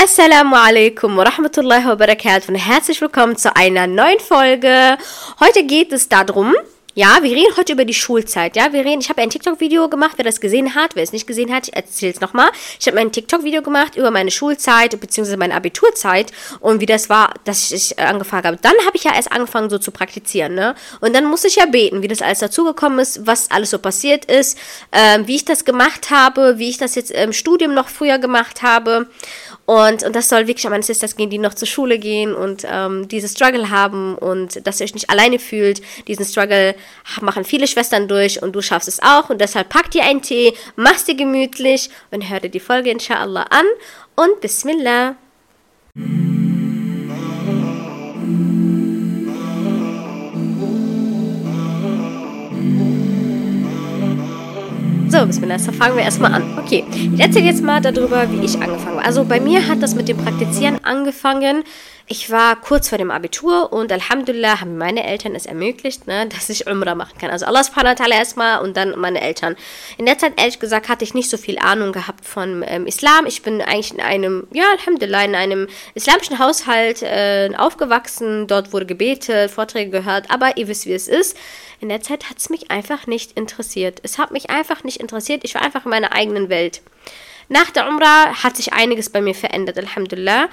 Assalamu alaikum wa rahmatullahi wa barakatuh und herzlich willkommen zu einer neuen Folge. Heute geht es darum, ja, wir reden heute über die Schulzeit. Ja, wir reden, ich habe ein TikTok-Video gemacht, wer das gesehen hat, wer es nicht gesehen hat, ich erzähle es nochmal. Ich habe ein TikTok-Video gemacht über meine Schulzeit bzw. meine Abiturzeit und wie das war, dass ich angefangen habe. Dann habe ich ja erst angefangen so zu praktizieren, ne? Und dann musste ich ja beten, wie das alles dazugekommen ist, was alles so passiert ist, äh, wie ich das gemacht habe, wie ich das jetzt im Studium noch früher gemacht habe. Und, und das soll wirklich an meine Sisters gehen, die noch zur Schule gehen und ähm, diese Struggle haben und dass ihr euch nicht alleine fühlt. Diesen Struggle machen viele Schwestern durch und du schaffst es auch. Und deshalb pack dir einen Tee, mach's dir gemütlich und hör dir die Folge inshallah an. Und Bismillah. So, Bismillah, dann fangen wir erstmal an. Okay, ich erzähle jetzt mal darüber, wie ich angefangen habe. Also bei mir hat das mit dem Praktizieren angefangen. Ich war kurz vor dem Abitur und Alhamdulillah haben meine Eltern es ermöglicht, ne, dass ich Umrah machen kann. Also Allah subhanahu wa ta'ala erstmal und dann meine Eltern. In der Zeit, ehrlich gesagt, hatte ich nicht so viel Ahnung gehabt von ähm, Islam. Ich bin eigentlich in einem, ja, Alhamdulillah, in einem islamischen Haushalt äh, aufgewachsen. Dort wurde gebetet, Vorträge gehört, aber ihr wisst, wie es ist. In der Zeit hat es mich einfach nicht interessiert. Es hat mich einfach nicht interessiert. Ich war einfach in meiner eigenen Welt. Nach der Umrah hat sich einiges bei mir verändert, Alhamdulillah.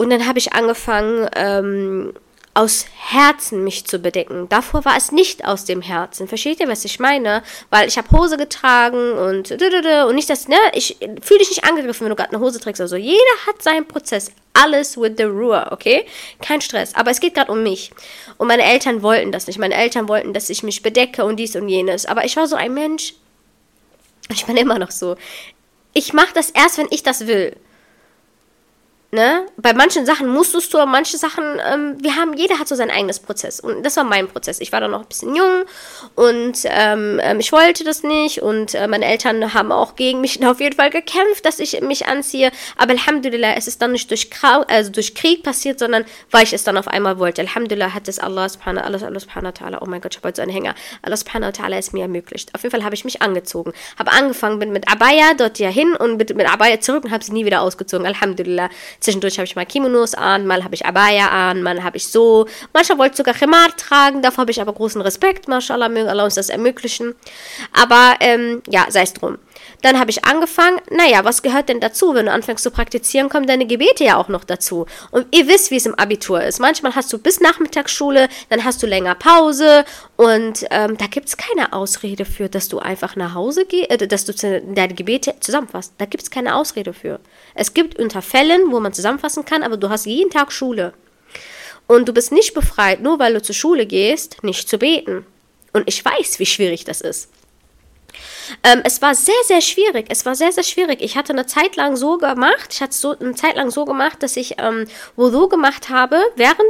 Und dann habe ich angefangen, ähm, aus Herzen mich zu bedecken. Davor war es nicht aus dem Herzen. Versteht ihr, was ich meine? Weil ich habe Hose getragen und und nicht das, ne? Ich fühle dich nicht angegriffen, wenn du gerade eine Hose trägst. Also jeder hat seinen Prozess. Alles with the Ruhe, okay? Kein Stress. Aber es geht gerade um mich. Und meine Eltern wollten das nicht. Meine Eltern wollten, dass ich mich bedecke und dies und jenes. Aber ich war so ein Mensch. Ich bin immer noch so. Ich mache das erst, wenn ich das will. Ne? Bei manchen Sachen musstest du, aber manche Sachen, ähm, wir haben, jeder hat so sein eigenes Prozess. Und das war mein Prozess. Ich war da noch ein bisschen jung und ähm, ähm, ich wollte das nicht. Und äh, meine Eltern haben auch gegen mich auf jeden Fall gekämpft, dass ich mich anziehe. Aber Alhamdulillah, es ist dann nicht durch, also durch Krieg passiert, sondern weil ich es dann auf einmal wollte. Alhamdulillah hat es Allah subhanahu, Allah, Allah subhanahu wa ta'ala, oh mein Gott, ich habe heute so einen Hänger. Allah subhanahu wa ta'ala es mir ermöglicht. Auf jeden Fall habe ich mich angezogen. Habe angefangen, bin mit Abaya dort ja hin und mit, mit Abaya zurück und habe sie nie wieder ausgezogen. Alhamdulillah. Zwischendurch habe ich mal Kimonos an, mal habe ich Abaya an, mal habe ich so. Manchmal wollte ich sogar Khimar tragen, davor habe ich aber großen Respekt. Mashallah, möge Allah uns das ermöglichen. Aber ähm, ja, sei es drum. Dann habe ich angefangen, naja, was gehört denn dazu? Wenn du anfängst zu praktizieren, kommen deine Gebete ja auch noch dazu. Und ihr wisst, wie es im Abitur ist. Manchmal hast du bis Nachmittagsschule, dann hast du länger Pause und ähm, da gibt es keine Ausrede für, dass du einfach nach Hause gehst, äh, dass du deine Gebete zusammenfasst. Da gibt es keine Ausrede für. Es gibt unter Fällen, wo man zusammenfassen kann, aber du hast jeden Tag Schule. Und du bist nicht befreit, nur weil du zur Schule gehst, nicht zu beten. Und ich weiß, wie schwierig das ist. Ähm, es war sehr, sehr schwierig. Es war sehr, sehr schwierig. Ich hatte eine Zeit lang so gemacht, ich hatte so eine Zeit lang so gemacht, dass ich ähm, Wudu gemacht habe, während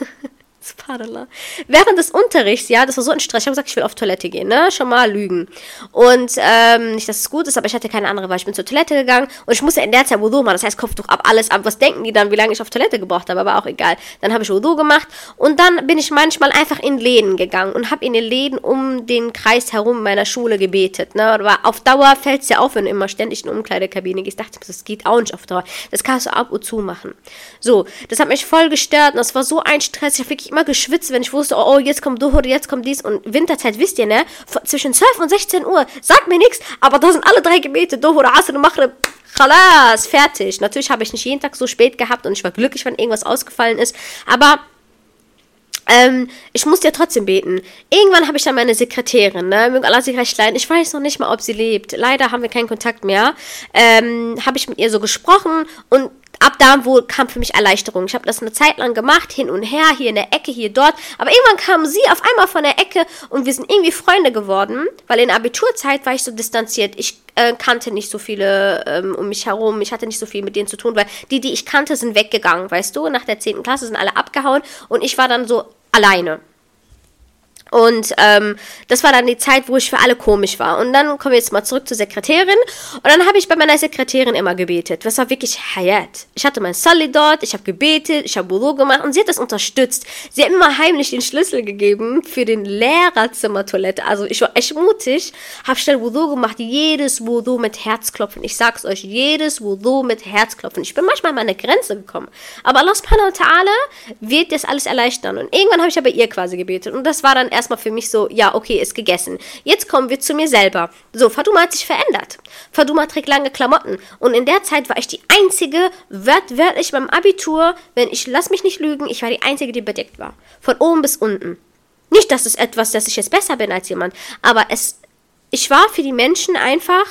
Subhanallah. Während des Unterrichts, ja, das war so ein Stress. Ich habe gesagt, ich will auf Toilette gehen, ne? Schon mal lügen. Und ähm, nicht, dass es gut ist, aber ich hatte keine andere Wahl. Ich bin zur Toilette gegangen und ich musste in der Zeit Wudu machen. Das heißt, Kopftuch ab, alles ab. Was denken die dann, wie lange ich auf Toilette gebraucht habe? Aber auch egal. Dann habe ich Wudu gemacht und dann bin ich manchmal einfach in Läden gegangen und habe in den Läden um den Kreis herum meiner Schule gebetet. Ne? Aber auf Dauer fällt es ja auf, wenn du immer ständig in eine Umkleidekabine gehst. Ich dachte, das geht auch nicht auf Dauer. Das kannst du ab und zu machen. So, das hat mich voll gestört und das war so ein Stress. Ich habe wirklich immer geschwitzt, wenn ich wusste, oh, oh jetzt kommt Duhur, jetzt kommt dies. Und Winterzeit, wisst ihr, ne? Zwischen 12 und 16 Uhr, sagt mir nichts, aber da sind alle drei Gebete, Duhur, Asr Maghrib. Khalas, fertig. Natürlich habe ich nicht jeden Tag so spät gehabt und ich war glücklich, wenn irgendwas ausgefallen ist. Aber ähm, ich musste ja trotzdem beten. Irgendwann habe ich dann meine Sekretärin, ne, möge Allah sich recht leiden. Ich weiß noch nicht mal, ob sie lebt. Leider haben wir keinen Kontakt mehr. Ähm, habe ich mit ihr so gesprochen und ab da wo kam für mich Erleichterung. Ich habe das eine Zeit lang gemacht, hin und her, hier in der Ecke, hier dort. Aber irgendwann kam sie auf einmal von der Ecke und wir sind irgendwie Freunde geworden, weil in Abiturzeit war ich so distanziert. Ich äh, kannte nicht so viele ähm, um mich herum. Ich hatte nicht so viel mit denen zu tun, weil die, die ich kannte, sind weggegangen, weißt du. Nach der 10. Klasse sind alle abgehauen und ich war dann so alleine. Und ähm, das war dann die Zeit, wo ich für alle komisch war. Und dann kommen wir jetzt mal zurück zur Sekretärin. Und dann habe ich bei meiner Sekretärin immer gebetet. Das war wirklich Hayat. Ich hatte mein Sally dort, ich habe gebetet, ich habe Wudu gemacht und sie hat das unterstützt. Sie hat mir immer heimlich den Schlüssel gegeben für den Lehrerzimmertoilette. Also ich war echt mutig, habe schnell Wudu gemacht. Jedes Wudu mit Herzklopfen. Ich sag's euch, jedes Wudu mit Herzklopfen. Ich bin manchmal an meine Grenze gekommen. Aber Allah subhanahu wa ta'ala wird das alles erleichtern. Und irgendwann habe ich aber ihr quasi gebetet. Und das war dann erstmal für mich so, ja, okay, ist gegessen. Jetzt kommen wir zu mir selber. So, Faduma hat sich verändert. Faduma trägt lange Klamotten. Und in der Zeit war ich die einzige, wörtlich beim Abitur, wenn ich, lass mich nicht lügen, ich war die einzige, die bedeckt war. Von oben bis unten. Nicht, dass es etwas, dass ich jetzt besser bin als jemand, aber es, ich war für die Menschen einfach,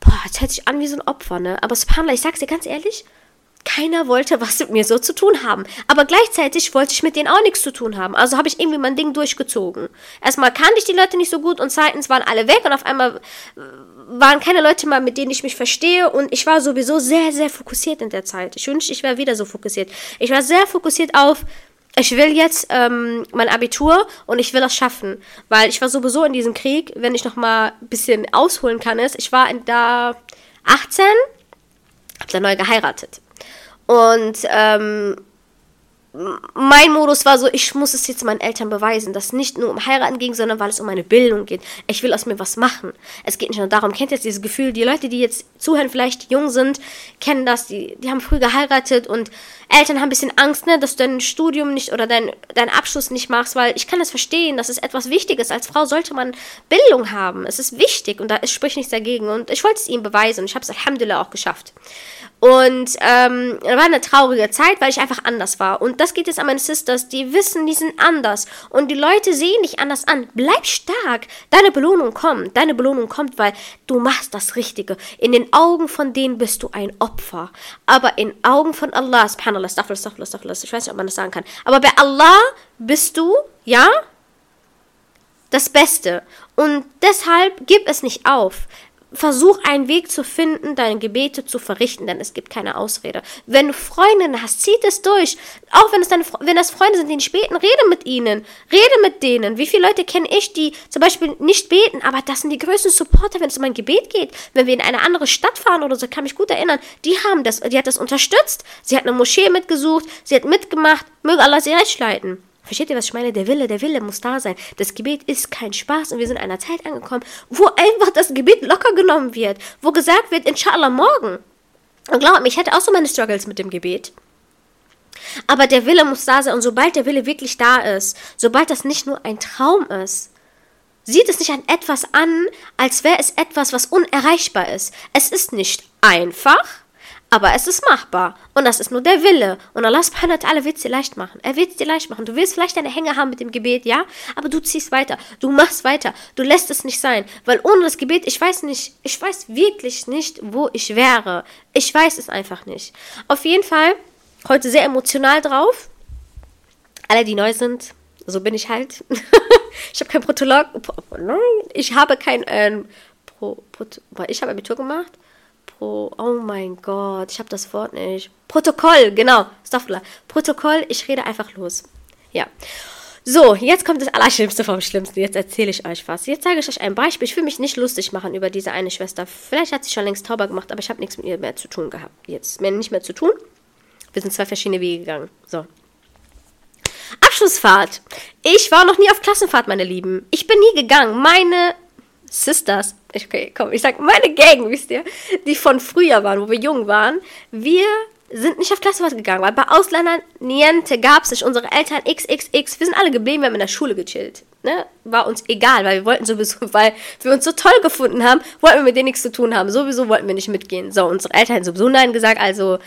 boah, es hört sich an wie so ein Opfer, ne? Aber Subhanallah, ich sag's dir ganz ehrlich, keiner wollte was mit mir so zu tun haben. Aber gleichzeitig wollte ich mit denen auch nichts zu tun haben. Also habe ich irgendwie mein Ding durchgezogen. Erstmal kannte ich die Leute nicht so gut und zweitens waren alle weg und auf einmal äh, waren keine Leute mal, mit denen ich mich verstehe und ich war sowieso sehr, sehr fokussiert in der Zeit. Ich wünschte, ich wäre wieder so fokussiert. Ich war sehr fokussiert auf, ich will jetzt ähm, mein Abitur und ich will das schaffen. Weil ich war sowieso in diesem Krieg, wenn ich nochmal ein bisschen ausholen kann, ist, ich war da 18, hab dann neu geheiratet. Und ähm, mein Modus war so, ich muss es jetzt meinen Eltern beweisen, dass es nicht nur um Heiraten ging, sondern weil es um meine Bildung geht. Ich will aus mir was machen. Es geht nicht nur darum, kennt ihr jetzt dieses Gefühl, die Leute, die jetzt zuhören, vielleicht jung sind, kennen das, die, die haben früh geheiratet und Eltern haben ein bisschen Angst, ne, dass du dein Studium nicht oder dein, deinen Abschluss nicht machst, weil ich kann das verstehen, das ist etwas Wichtiges. Als Frau sollte man Bildung haben. Es ist wichtig und da spricht nichts dagegen. Und ich wollte es ihnen beweisen und ich habe es Alhamdulillah auch geschafft. Und ähm, war eine traurige Zeit, weil ich einfach anders war. Und das geht jetzt an meine Sisters, die wissen, die sind anders. Und die Leute sehen dich anders an. Bleib stark. Deine Belohnung kommt. Deine Belohnung kommt, weil du machst das Richtige. In den Augen von denen bist du ein Opfer. Aber in Augen von Allah, subhanallah, astaghfirullah, astaghfirullah, astaghfirullah, ich weiß nicht, ob man das sagen kann. Aber bei Allah bist du, ja, das Beste. Und deshalb gib es nicht auf versuch einen Weg zu finden, deine Gebete zu verrichten, denn es gibt keine Ausrede. Wenn du Freundinnen hast, zieh es durch. Auch wenn es deine, wenn das Freunde sind, die nicht beten, rede mit ihnen. Rede mit denen. Wie viele Leute kenne ich, die zum Beispiel nicht beten, aber das sind die größten Supporter, wenn es um ein Gebet geht. Wenn wir in eine andere Stadt fahren oder so, kann mich gut erinnern, die haben das, die hat das unterstützt. Sie hat eine Moschee mitgesucht, sie hat mitgemacht. Möge Allah sie recht leiten. Versteht ihr, was ich meine? Der Wille, der Wille muss da sein. Das Gebet ist kein Spaß und wir sind in einer Zeit angekommen, wo einfach das Gebet locker genommen wird, wo gesagt wird, inshallah morgen. Und glaubt mir, ich hatte auch so meine Struggles mit dem Gebet. Aber der Wille muss da sein und sobald der Wille wirklich da ist, sobald das nicht nur ein Traum ist, sieht es nicht an etwas an, als wäre es etwas, was unerreichbar ist. Es ist nicht einfach, aber es ist machbar. Und das ist nur der Wille. Und Allah subhanahu wa ta'ala wird es dir leicht machen. Er wird es dir leicht machen. Du willst vielleicht deine Hänge haben mit dem Gebet, ja? Aber du ziehst weiter. Du machst weiter. Du lässt es nicht sein. Weil ohne das Gebet, ich weiß nicht, ich weiß wirklich nicht, wo ich wäre. Ich weiß es einfach nicht. Auf jeden Fall, heute sehr emotional drauf. Alle, die neu sind, so bin ich halt. ich habe kein Protolog. Ich habe kein. Ähm, Pro, Pro, ich habe Abitur gemacht. Pro, oh mein Gott, ich habe das Wort nicht. Protokoll, genau. Stoffler. Protokoll, ich rede einfach los. Ja. So, jetzt kommt das Allerschlimmste vom Schlimmsten. Jetzt erzähle ich euch was. Jetzt zeige ich euch ein Beispiel. Ich will mich nicht lustig machen über diese eine Schwester. Vielleicht hat sie schon längst tauber gemacht, aber ich habe nichts mit ihr mehr zu tun gehabt. Jetzt mehr nicht mehr zu tun. Wir sind zwei verschiedene Wege gegangen. So. Abschlussfahrt. Ich war noch nie auf Klassenfahrt, meine Lieben. Ich bin nie gegangen. Meine Sisters, okay, komm, ich sag meine Gang, wisst ihr, die von früher waren, wo wir jung waren, wir sind nicht auf Klassenfahrt gegangen, weil bei Ausländern niente gab es nicht. Unsere Eltern XXX, wir sind alle geblieben, wir haben in der Schule gechillt. Ne? War uns egal, weil wir wollten sowieso, weil wir uns so toll gefunden haben, wollten wir mit denen nichts zu tun haben. Sowieso wollten wir nicht mitgehen. So, unsere Eltern haben sowieso Nein gesagt, also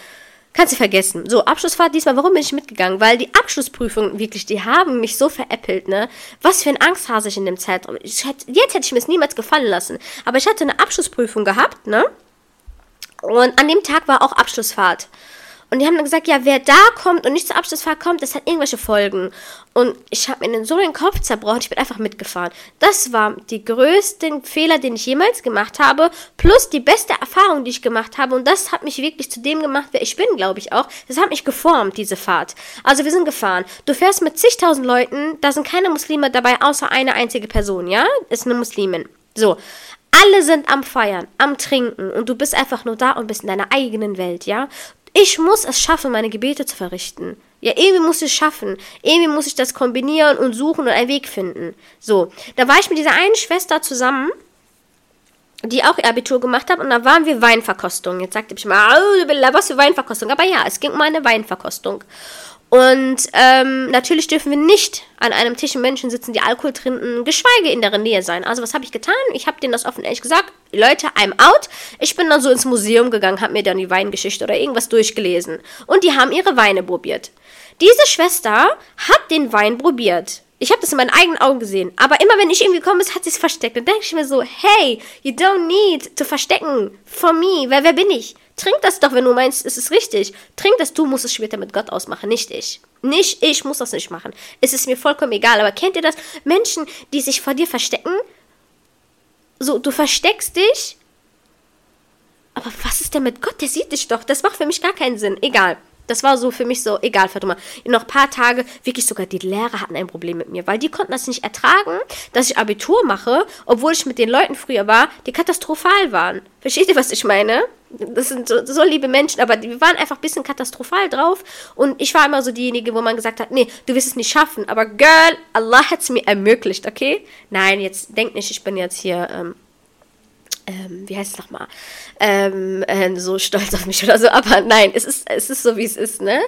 Kannst du vergessen. So, Abschlussfahrt diesmal, warum bin ich mitgegangen? Weil die Abschlussprüfungen wirklich, die haben mich so veräppelt, ne? Was für ein Angsthase ich in dem Zeitraum. Hätte, jetzt hätte ich mir es niemals gefallen lassen. Aber ich hatte eine Abschlussprüfung gehabt, ne? Und an dem Tag war auch Abschlussfahrt. Und die haben dann gesagt, ja, wer da kommt und nicht zur Abschlussfahrt kommt, das hat irgendwelche Folgen. Und ich habe mir so den Kopf zerbrochen, ich bin einfach mitgefahren. Das war die größten Fehler, den ich jemals gemacht habe, plus die beste Erfahrung, die ich gemacht habe. Und das hat mich wirklich zu dem gemacht, wer ich bin, glaube ich auch. Das hat mich geformt, diese Fahrt. Also wir sind gefahren. Du fährst mit zigtausend Leuten, da sind keine Muslime dabei, außer eine einzige Person, ja? Ist eine Muslimin. So. Alle sind am Feiern, am Trinken und du bist einfach nur da und bist in deiner eigenen Welt, ja? Ich muss es schaffen, meine Gebete zu verrichten. Ja, irgendwie muss ich es schaffen. Irgendwie muss ich das kombinieren und suchen und einen Weg finden. So, da war ich mit dieser einen Schwester zusammen, die auch ihr Abitur gemacht hat, und da waren wir Weinverkostung. Jetzt sagte ich mal, was für Weinverkostung. Aber ja, es ging um eine Weinverkostung. Und ähm, natürlich dürfen wir nicht an einem Tisch mit Menschen sitzen, die Alkohol trinken, geschweige in deren Nähe sein. Also was habe ich getan? Ich habe denen das offen ehrlich gesagt. Leute, I'm out. Ich bin dann so ins Museum gegangen, habe mir dann die Weingeschichte oder irgendwas durchgelesen. Und die haben ihre Weine probiert. Diese Schwester hat den Wein probiert. Ich habe das in meinen eigenen Augen gesehen. Aber immer wenn ich irgendwie komme, hat sie es versteckt. Dann denke ich mir so, hey, you don't need to verstecken for me. Wer, wer bin ich? Trink das doch, wenn du meinst, es ist richtig. Trink das, du musst es später mit Gott ausmachen, nicht ich. Nicht ich muss das nicht machen. Es ist mir vollkommen egal. Aber kennt ihr das? Menschen, die sich vor dir verstecken? So, du versteckst dich. Aber was ist denn mit Gott? Der sieht dich doch. Das macht für mich gar keinen Sinn. Egal. Das war so für mich so, egal, Fatuma. Noch ein paar Tage, wirklich sogar die Lehrer hatten ein Problem mit mir, weil die konnten das nicht ertragen, dass ich Abitur mache, obwohl ich mit den Leuten früher war, die katastrophal waren. Versteht ihr, was ich meine? Das sind so, so liebe Menschen, aber die waren einfach ein bisschen katastrophal drauf. Und ich war immer so diejenige, wo man gesagt hat, nee, du wirst es nicht schaffen. Aber Girl, Allah hat es mir ermöglicht, okay? Nein, jetzt denk nicht, ich bin jetzt hier ähm, ähm, wie heißt es nochmal, ähm, äh, so stolz auf mich oder so, aber nein, es ist, es ist so, wie es ist, ne?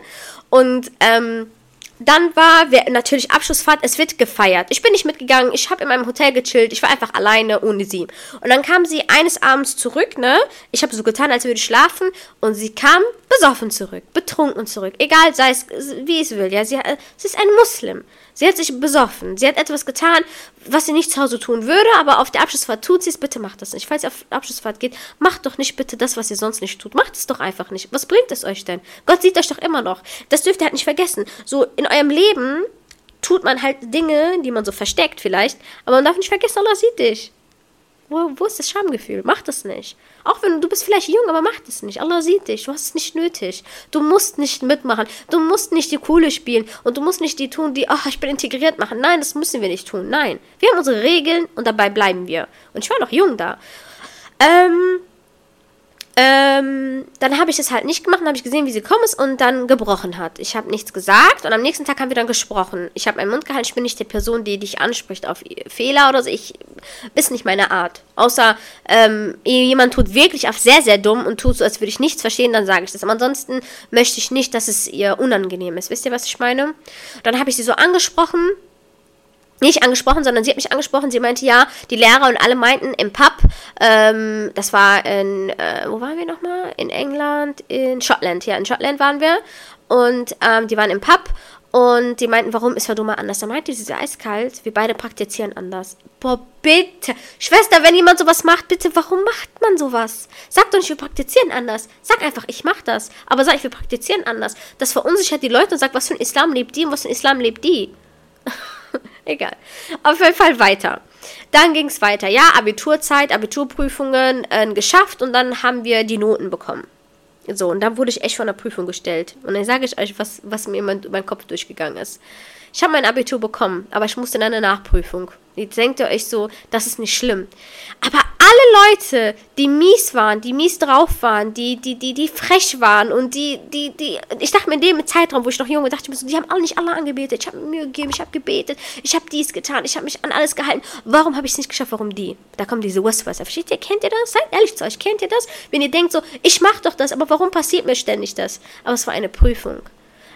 Und ähm, dann war wir, natürlich Abschlussfahrt, es wird gefeiert. Ich bin nicht mitgegangen, ich habe in meinem Hotel gechillt, ich war einfach alleine ohne sie. Und dann kam sie eines Abends zurück, ne? Ich habe so getan, als würde ich schlafen und sie kam besoffen zurück, betrunken zurück. Egal, sei es wie es will, ja, sie, sie ist ein Muslim. Sie hat sich besoffen. Sie hat etwas getan, was sie nicht zu Hause tun würde, aber auf der Abschlussfahrt tut sie es. Bitte macht das nicht. Falls ihr auf Abschlussfahrt geht, macht doch nicht bitte das, was ihr sonst nicht tut. Macht es doch einfach nicht. Was bringt es euch denn? Gott sieht euch doch immer noch. Das dürft ihr halt nicht vergessen. So in eurem Leben tut man halt Dinge, die man so versteckt vielleicht, aber man darf nicht vergessen, Allah sieht dich. Wo, wo ist das Schamgefühl? Mach das nicht. Auch wenn du bist vielleicht jung, aber mach das nicht. Allah sieht dich. Du hast es nicht nötig. Du musst nicht mitmachen. Du musst nicht die Coole spielen. Und du musst nicht die tun, die, ach, ich bin integriert machen. Nein, das müssen wir nicht tun. Nein. Wir haben unsere Regeln und dabei bleiben wir. Und ich war noch jung da. Ähm, ähm, dann habe ich es halt nicht gemacht, dann habe ich gesehen, wie sie kommen ist und dann gebrochen hat. Ich habe nichts gesagt und am nächsten Tag haben wir dann gesprochen. Ich habe meinen Mund gehalten, ich bin nicht die Person, die dich anspricht auf Fehler oder so. Ich ist nicht meine Art. Außer ähm, jemand tut wirklich auf sehr, sehr dumm und tut so, als würde ich nichts verstehen, dann sage ich das. Aber ansonsten möchte ich nicht, dass es ihr unangenehm ist. Wisst ihr, was ich meine? Dann habe ich sie so angesprochen nicht angesprochen, sondern sie hat mich angesprochen. Sie meinte, ja, die Lehrer und alle meinten im Pub, ähm, das war in, äh, wo waren wir nochmal? In England, in Schottland, ja, in Schottland waren wir. Und ähm, die waren im Pub und die meinten, warum ist Verduma anders? Da meinte sie, sie eiskalt, wir beide praktizieren anders. Boah, bitte. Schwester, wenn jemand sowas macht, bitte, warum macht man sowas? Sag doch nicht, wir praktizieren anders. Sag einfach, ich mach das. Aber sag ich, wir praktizieren anders. Das verunsichert die Leute und sagt, was für ein Islam lebt die und was für ein Islam lebt die. Egal. Auf jeden Fall weiter. Dann ging es weiter. Ja, Abiturzeit, Abiturprüfungen äh, geschafft und dann haben wir die Noten bekommen. So, und dann wurde ich echt vor einer Prüfung gestellt. Und dann sage ich euch, was, was mir in mein, mein Kopf durchgegangen ist. Ich habe mein Abitur bekommen, aber ich musste in eine Nachprüfung. Jetzt denkt ihr euch so, das ist nicht schlimm. Aber alle Leute, die mies waren, die mies drauf waren, die, die, die, die frech waren und die, die, die, ich dachte mir in dem Zeitraum, wo ich noch jung war, dachte ich mir so, die haben alle nicht alle angebetet. Ich habe mir Mühe gegeben, ich habe gebetet, ich habe dies getan, ich habe mich an alles gehalten. Warum habe ich es nicht geschafft? Warum die? Da kommen diese Westwasser. Versteht ihr? Kennt ihr das? Seid ehrlich zu euch. Kennt ihr das? Wenn ihr denkt so, ich mache doch das, aber warum passiert mir ständig das? Aber es war eine Prüfung.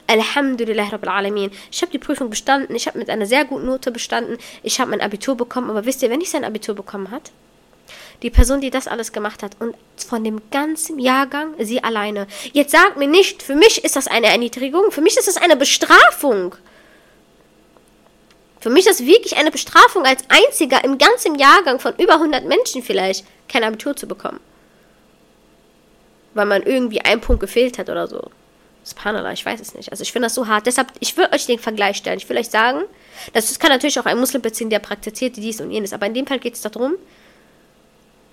Alhamdulillah Rabbil Alamin. Ich habe die Prüfung bestanden, ich habe mit einer sehr guten Note bestanden, ich habe mein Abitur bekommen, aber wisst ihr, wenn ich sein Abitur bekommen hat? Die Person, die das alles gemacht hat und von dem ganzen Jahrgang sie alleine. Jetzt sagt mir nicht, für mich ist das eine Erniedrigung, für mich ist das eine Bestrafung. Für mich ist das wirklich eine Bestrafung, als einziger im ganzen Jahrgang von über 100 Menschen vielleicht kein Abitur zu bekommen. Weil man irgendwie einen Punkt gefehlt hat oder so. Subhanallah, ich weiß es nicht. Also ich finde das so hart. Deshalb, ich will euch den Vergleich stellen. Ich will euch sagen, das kann natürlich auch ein Muslim beziehen, der praktiziert dies und jenes. Aber in dem Fall geht es darum,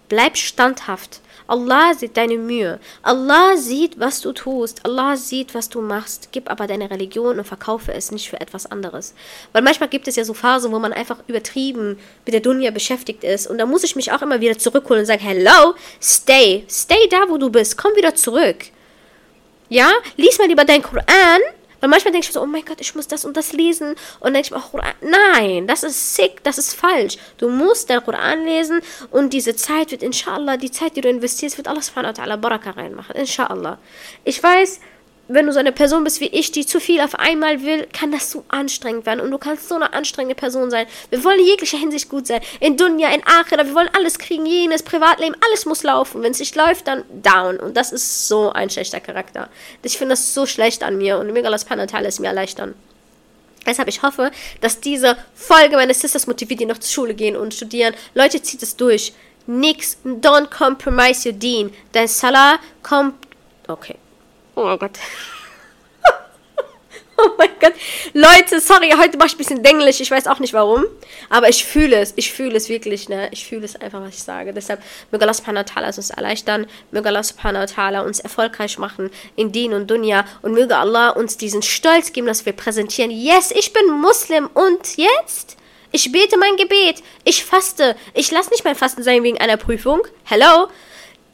bleib standhaft. Allah sieht deine Mühe. Allah sieht, was du tust. Allah sieht, was du machst. Gib aber deine Religion und verkaufe es nicht für etwas anderes. Weil manchmal gibt es ja so Phasen, wo man einfach übertrieben mit der Dunya beschäftigt ist. Und da muss ich mich auch immer wieder zurückholen und sagen, hello, stay. Stay da, wo du bist. Komm wieder zurück. Ja, lies mal lieber deinen Koran weil manchmal denke ich so, oh mein Gott, ich muss das und das lesen. Und dann denke ich mir, oh, nein, das ist sick, das ist falsch. Du musst dein Koran lesen und diese Zeit wird, inshallah, die Zeit, die du investierst, wird Allah subhanahu wa ta'ala Baraka reinmachen. Inshallah. Ich weiß, wenn du so eine Person bist wie ich, die zu viel auf einmal will, kann das so anstrengend werden. Und du kannst so eine anstrengende Person sein. Wir wollen in jeglicher Hinsicht gut sein. In Dunya, in Akhira, wir wollen alles kriegen, jenes, Privatleben, alles muss laufen. Wenn es nicht läuft, dann down. Und das ist so ein schlechter Charakter. Ich finde das so schlecht an mir. Und mega das Panatal ist mir erleichtern. Deshalb, ich hoffe, dass diese Folge meine Sisters motiviert, die noch zur Schule gehen und studieren. Leute, zieht es durch. Nix, don't compromise your deen. Dein Salah kommt. Okay. Oh Gott. Oh mein Gott. Leute, sorry, heute mache ich ein bisschen denglich. Ich weiß auch nicht warum. Aber ich fühle es. Ich fühle es wirklich, ne? Ich fühle es einfach, was ich sage. Deshalb, möge Allah subhanahu wa ta'ala uns erleichtern. Möge Allah subhanahu wa ta'ala uns erfolgreich machen in Din und Dunya. Und möge Allah uns diesen Stolz geben, dass wir präsentieren. Yes, ich bin Muslim. Und jetzt? Ich bete mein Gebet. Ich faste. Ich lasse nicht mein Fasten sein wegen einer Prüfung. Hello?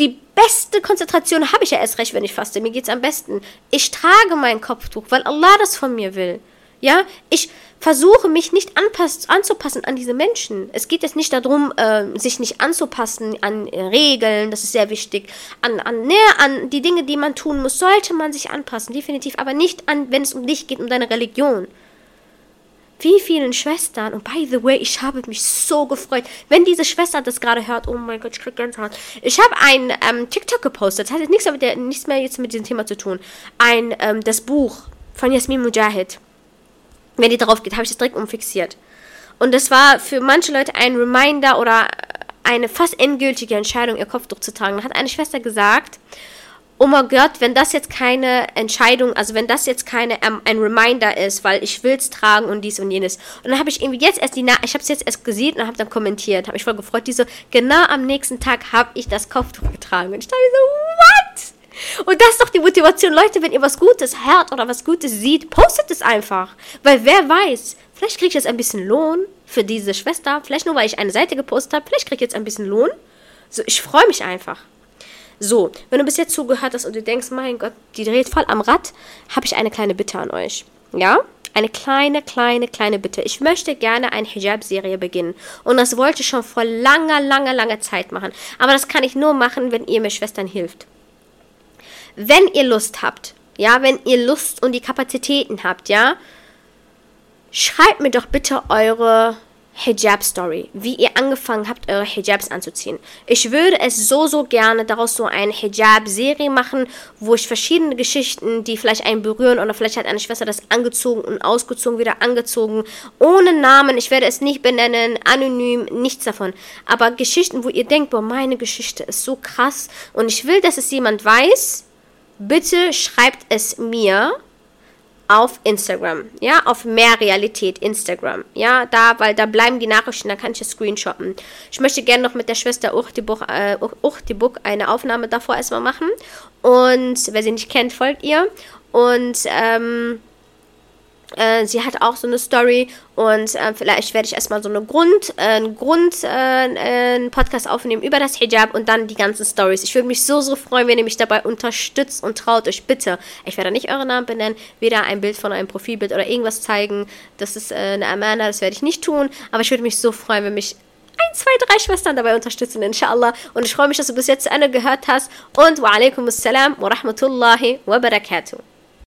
Die beste Konzentration habe ich ja erst recht, wenn ich faste. Mir geht es am besten. Ich trage mein Kopftuch, weil Allah das von mir will. Ja, ich versuche mich nicht anzupassen an diese Menschen. Es geht jetzt nicht darum, äh, sich nicht anzupassen an äh, Regeln, das ist sehr wichtig. An, an, ne, an die Dinge, die man tun muss, sollte man sich anpassen, definitiv. Aber nicht an, wenn es um dich geht, um deine Religion wie vielen Schwestern, und by the way, ich habe mich so gefreut, wenn diese Schwester das gerade hört, oh mein Gott, ich krieg Gänsehaut. Ich habe ein ähm, TikTok gepostet, das hat jetzt nichts, mit der, nichts mehr jetzt mit diesem Thema zu tun. Ein, ähm, das Buch von Yasmin Mujahid. Wenn die darauf geht, habe ich das direkt umfixiert. Und das war für manche Leute ein Reminder oder eine fast endgültige Entscheidung, ihr Kopftuch zu tragen. Da hat eine Schwester gesagt, oh mein Gott, wenn das jetzt keine Entscheidung, also wenn das jetzt keine ähm, ein Reminder ist, weil ich will es tragen und dies und jenes. Und dann habe ich irgendwie jetzt erst die, Na ich habe es jetzt erst gesehen und habe dann kommentiert, habe mich voll gefreut. Die so, genau am nächsten Tag habe ich das Kopftuch getragen. Und ich dachte so, what? Und das ist doch die Motivation, Leute, wenn ihr was Gutes hört oder was Gutes sieht, postet es einfach. Weil wer weiß, vielleicht kriege ich jetzt ein bisschen Lohn für diese Schwester. Vielleicht nur, weil ich eine Seite gepostet habe. Vielleicht kriege ich jetzt ein bisschen Lohn. So, ich freue mich einfach. So, wenn du bis jetzt zugehört hast und du denkst, mein Gott, die dreht voll am Rad, habe ich eine kleine Bitte an euch. Ja? Eine kleine, kleine, kleine Bitte. Ich möchte gerne eine Hijab-Serie beginnen. Und das wollte ich schon vor langer, langer, langer Zeit machen. Aber das kann ich nur machen, wenn ihr mir Schwestern hilft. Wenn ihr Lust habt, ja, wenn ihr Lust und die Kapazitäten habt, ja, schreibt mir doch bitte eure Hijab-Story, wie ihr angefangen habt, eure Hijabs anzuziehen. Ich würde es so, so gerne daraus so eine Hijab-Serie machen, wo ich verschiedene Geschichten, die vielleicht einen berühren oder vielleicht hat eine Schwester das angezogen und ausgezogen, wieder angezogen, ohne Namen, ich werde es nicht benennen, anonym, nichts davon. Aber Geschichten, wo ihr denkt, boah, meine Geschichte ist so krass. Und ich will, dass es jemand weiß, bitte schreibt es mir auf Instagram, ja, auf mehr Realität Instagram, ja, da, weil da bleiben die Nachrichten, da kann ich es screenshotten. Ich möchte gerne noch mit der Schwester Uchtibuk äh, eine Aufnahme davor erstmal machen und wer sie nicht kennt, folgt ihr und ähm, äh, sie hat auch so eine Story und äh, vielleicht werde ich erstmal so eine Grund, äh, Grund, äh, einen Podcast aufnehmen über das Hijab und dann die ganzen Stories. Ich würde mich so, so freuen, wenn ihr mich dabei unterstützt und traut euch bitte. Ich werde nicht eure Namen benennen, weder ein Bild von einem Profilbild oder irgendwas zeigen. Das ist äh, eine Amana, das werde ich nicht tun, aber ich würde mich so freuen, wenn mich ein, zwei, drei Schwestern dabei unterstützen, inshallah. Und ich freue mich, dass du bis jetzt zu Ende gehört hast. Und wa alaikum assalam wa rahmatullahi wa barakatuh.